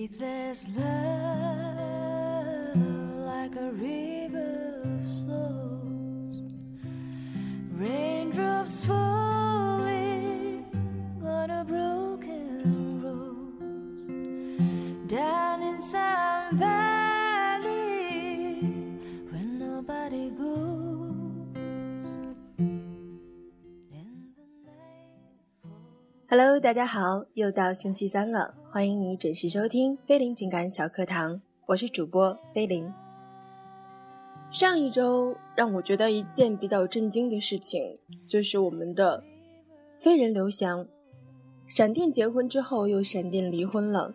Faithless love like a river Hello，大家好，又到星期三了，欢迎你准时收听菲林情感小课堂，我是主播菲林。上一周让我觉得一件比较震惊的事情，就是我们的飞人刘翔，闪电结婚之后又闪电离婚了，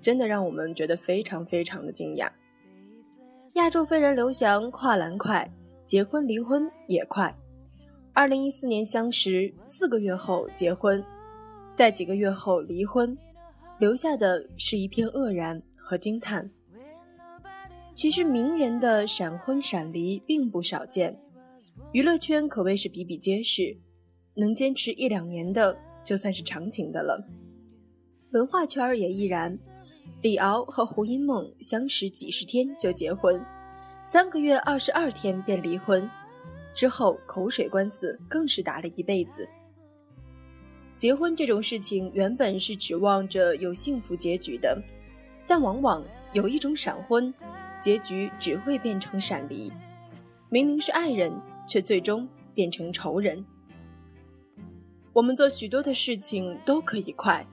真的让我们觉得非常非常的惊讶。亚洲飞人刘翔跨栏快，结婚离婚也快。二零一四年相识，四个月后结婚，在几个月后离婚，留下的是一片愕然和惊叹。其实名人的闪婚闪离并不少见，娱乐圈可谓是比比皆是，能坚持一两年的就算是长情的了。文化圈也亦然，李敖和胡因梦相识几十天就结婚，三个月二十二天便离婚，之后口水官司更是打了一辈子。结婚这种事情原本是指望着有幸福结局的，但往往有一种闪婚，结局只会变成闪离。明明是爱人，却最终变成仇人。我们做许多的事情都可以快，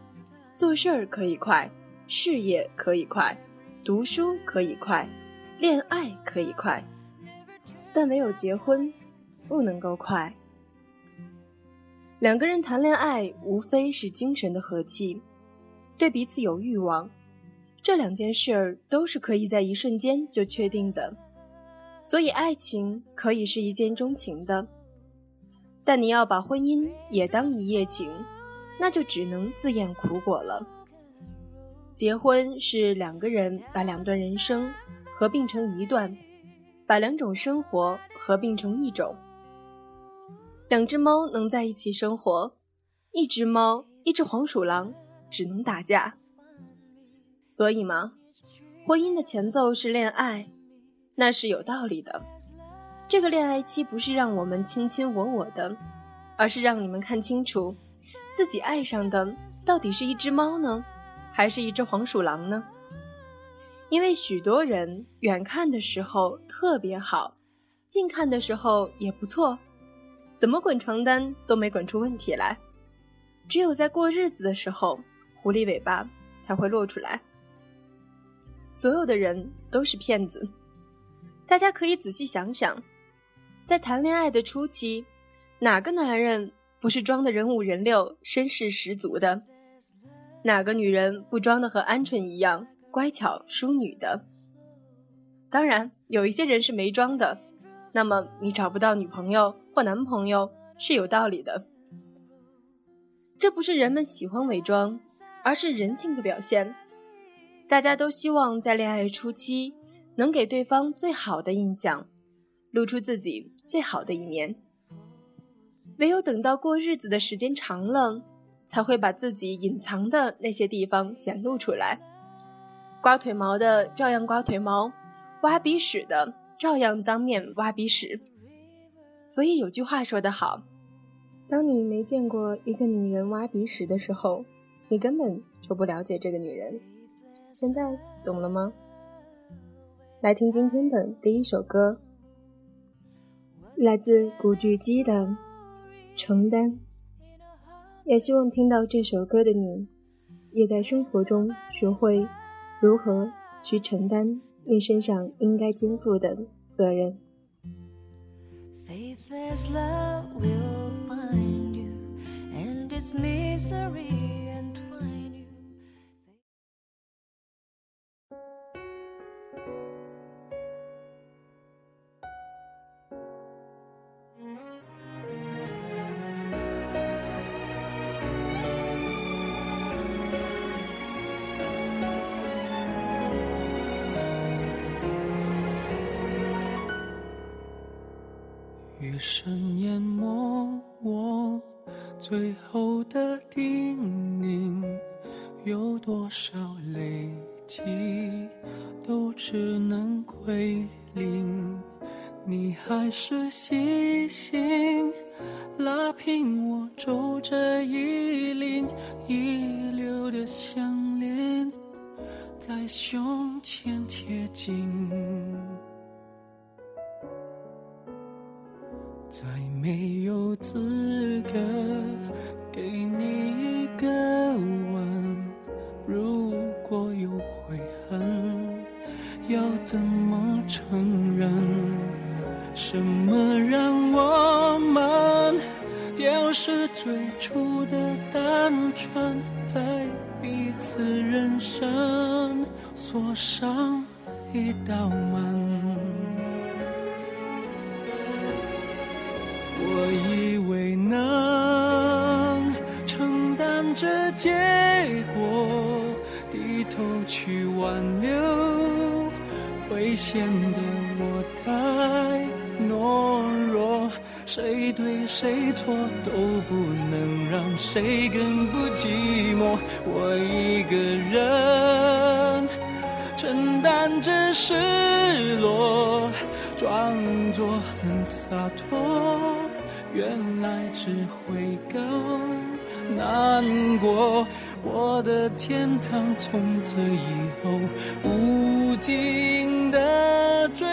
做事儿可以快，事业可以快，读书可以快，恋爱可以快，但唯有结婚不能够快。两个人谈恋爱，无非是精神的和气，对彼此有欲望，这两件事儿都是可以在一瞬间就确定的。所以，爱情可以是一见钟情的，但你要把婚姻也当一夜情，那就只能自验苦果了。结婚是两个人把两段人生合并成一段，把两种生活合并成一种。两只猫能在一起生活，一只猫，一只黄鼠狼只能打架。所以嘛，婚姻的前奏是恋爱，那是有道理的。这个恋爱期不是让我们卿卿我我的，而是让你们看清楚，自己爱上的到底是一只猫呢，还是一只黄鼠狼呢？因为许多人远看的时候特别好，近看的时候也不错。怎么滚床单都没滚出问题来，只有在过日子的时候，狐狸尾巴才会露出来。所有的人都是骗子，大家可以仔细想想，在谈恋爱的初期，哪个男人不是装的人五人六、绅士十足的？哪个女人不装的和鹌鹑一样乖巧淑女的？当然，有一些人是没装的，那么你找不到女朋友。或男朋友是有道理的，这不是人们喜欢伪装，而是人性的表现。大家都希望在恋爱初期能给对方最好的印象，露出自己最好的一面。唯有等到过日子的时间长了，才会把自己隐藏的那些地方显露出来。刮腿毛的照样刮腿毛，挖鼻屎的照样当面挖鼻屎。所以有句话说得好，当你没见过一个女人挖鼻屎的时候，你根本就不了解这个女人。现在懂了吗？来听今天的第一首歌，来自古巨基的《承担》。也希望听到这首歌的你，也在生活中学会如何去承担你身上应该肩负的责任。Faithless love will find you, and its misery 最后的叮咛，有多少累积都只能归零，你还是细心拉平我皱着衣领遗留的项链，在胸前贴紧。再没有资格给你一个吻。如果有悔恨，要怎么承认？什么让我们丢失最初的单纯，在彼此人生锁上一道门？这结果，低头去挽留，会显得我太懦弱。谁对谁错都不能让谁更不寂寞。我一个人承担着失落，装作很洒脱。原来只会更难过。我的天堂从此以后无尽的追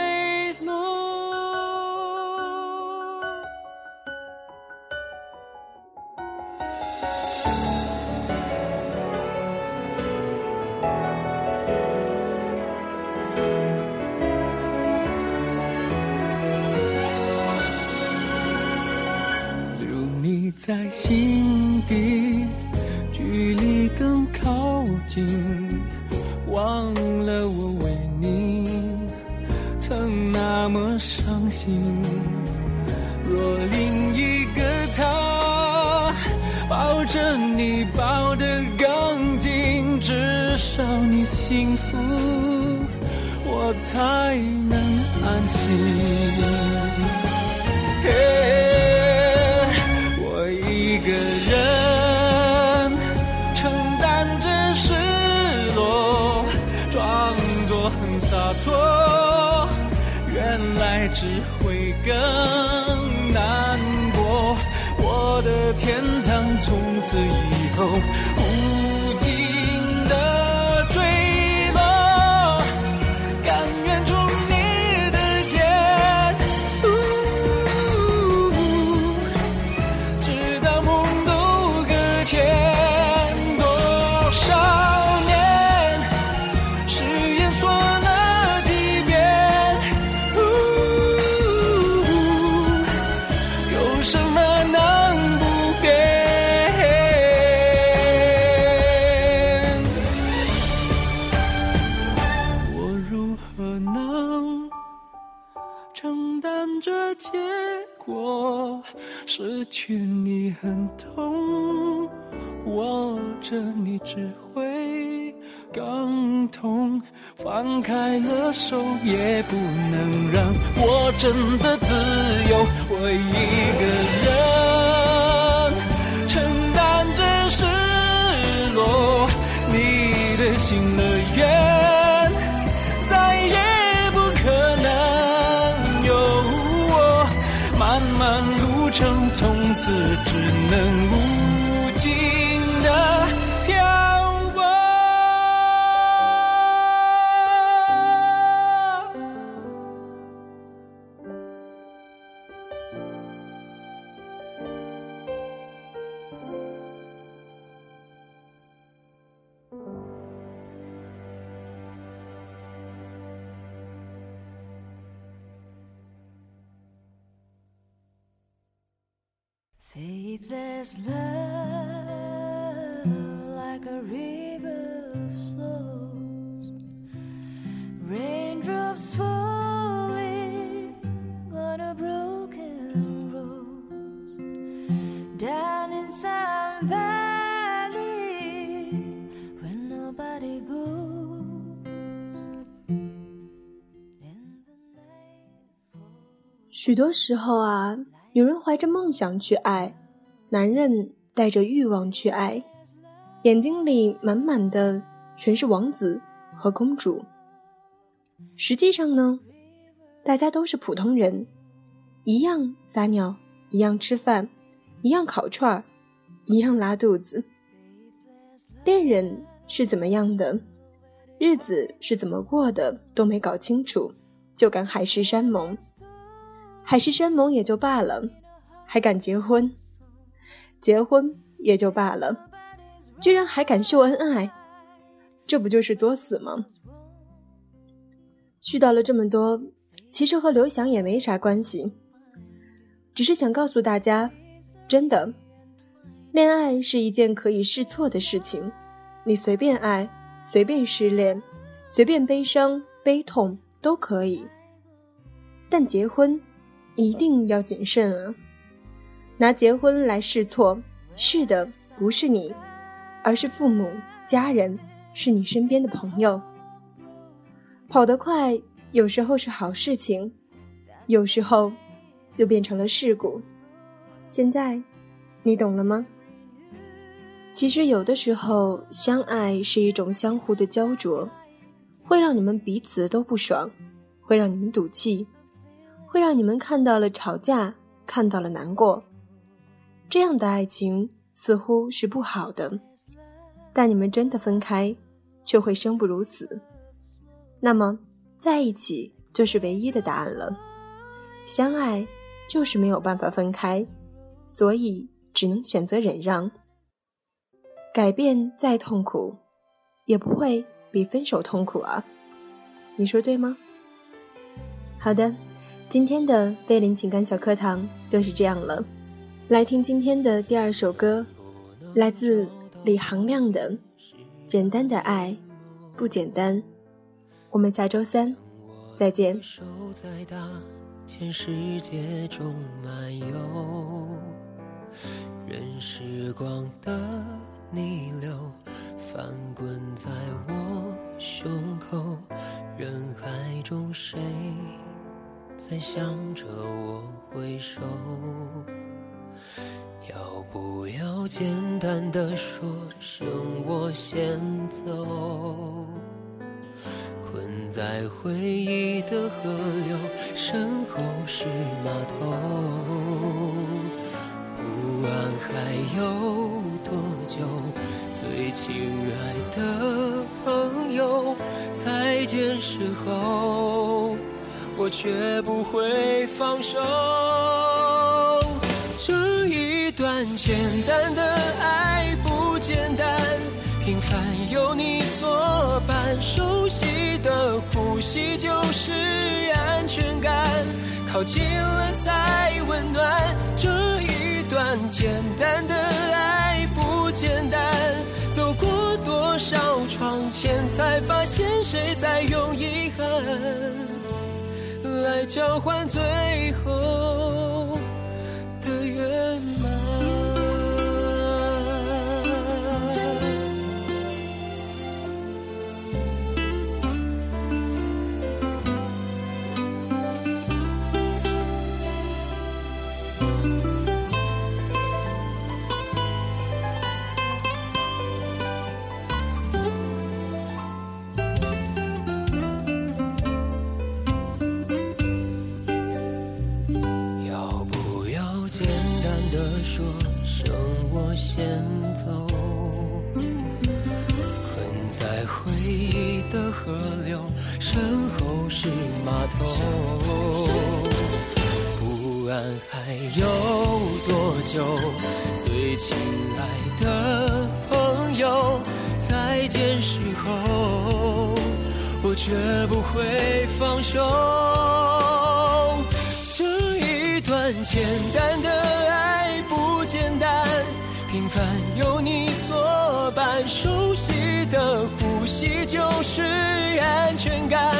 心底，距离更靠近。忘了我为你曾那么伤心。若另一个他抱着你抱得更紧，至少你幸福，我才能安心。错，原来只会更难过。我的天堂从此以后失去你很痛，握着你只会更痛。放开了手，也不能让我真的自由。我一个人承担着失落，你的新乐从此只能无尽的漂 Faithless love, like a river flows, raindrops falling on a broken rose, down in some valley where nobody goes. And the night falls. 许多时候啊， 女人怀着梦想去爱，男人带着欲望去爱，眼睛里满满的全是王子和公主。实际上呢，大家都是普通人，一样撒尿，一样吃饭，一样烤串儿，一样拉肚子。恋人是怎么样的，日子是怎么过的都没搞清楚，就敢海誓山盟。海誓山盟也就罢了，还敢结婚？结婚也就罢了，居然还敢秀恩爱，这不就是作死吗？絮叨了这么多，其实和刘翔也没啥关系，只是想告诉大家，真的，恋爱是一件可以试错的事情，你随便爱，随便失恋，随便悲伤悲痛都可以，但结婚。一定要谨慎啊！拿结婚来试错，试的不是你，而是父母、家人，是你身边的朋友。跑得快有时候是好事情，有时候就变成了事故。现在你懂了吗？其实有的时候，相爱是一种相互的焦灼，会让你们彼此都不爽，会让你们赌气。会让你们看到了吵架，看到了难过，这样的爱情似乎是不好的。但你们真的分开，却会生不如死。那么，在一起就是唯一的答案了。相爱就是没有办法分开，所以只能选择忍让。改变再痛苦，也不会比分手痛苦啊！你说对吗？好的。今天的菲林情感小课堂就是这样了，来听今天的第二首歌，来自李行亮的《简单的爱不简单》。我们下周三再见。任时光的逆流翻滚在我胸口，人海中谁？在想着我回首，要不要简单的说声我先走？困在回忆的河流，身后是码头，不安还有多久？最亲爱的朋友，再见时候。我却不会放手。这一段简单的爱不简单，平凡有你作伴，熟悉的呼吸就是安全感，靠近了才温暖。这一段简单的爱不简单，走过多少窗前，才发现谁在用遗憾。来交换最后的河流，身后是码头。不安还有多久，最亲爱的朋友？再见时候，我绝不会放手。这一段简单的爱不简单，平凡有你熟悉的呼吸就是安全感，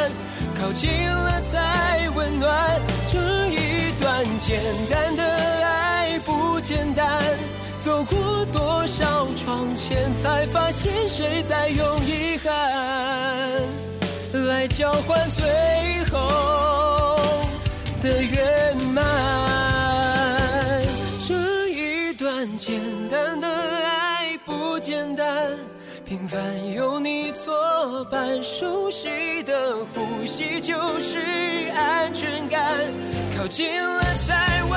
靠近了才温暖。这一段。简单的爱不简单，走过多少窗前，才发现谁在用遗憾来交换最后的圆凡有你。作伴，熟悉的呼吸就是安全感。靠近了才温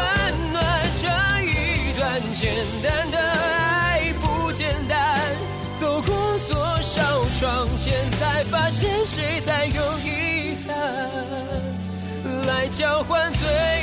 暖，这一段简单的爱不简单。走过多少窗前，才发现谁在有遗憾，来交换最。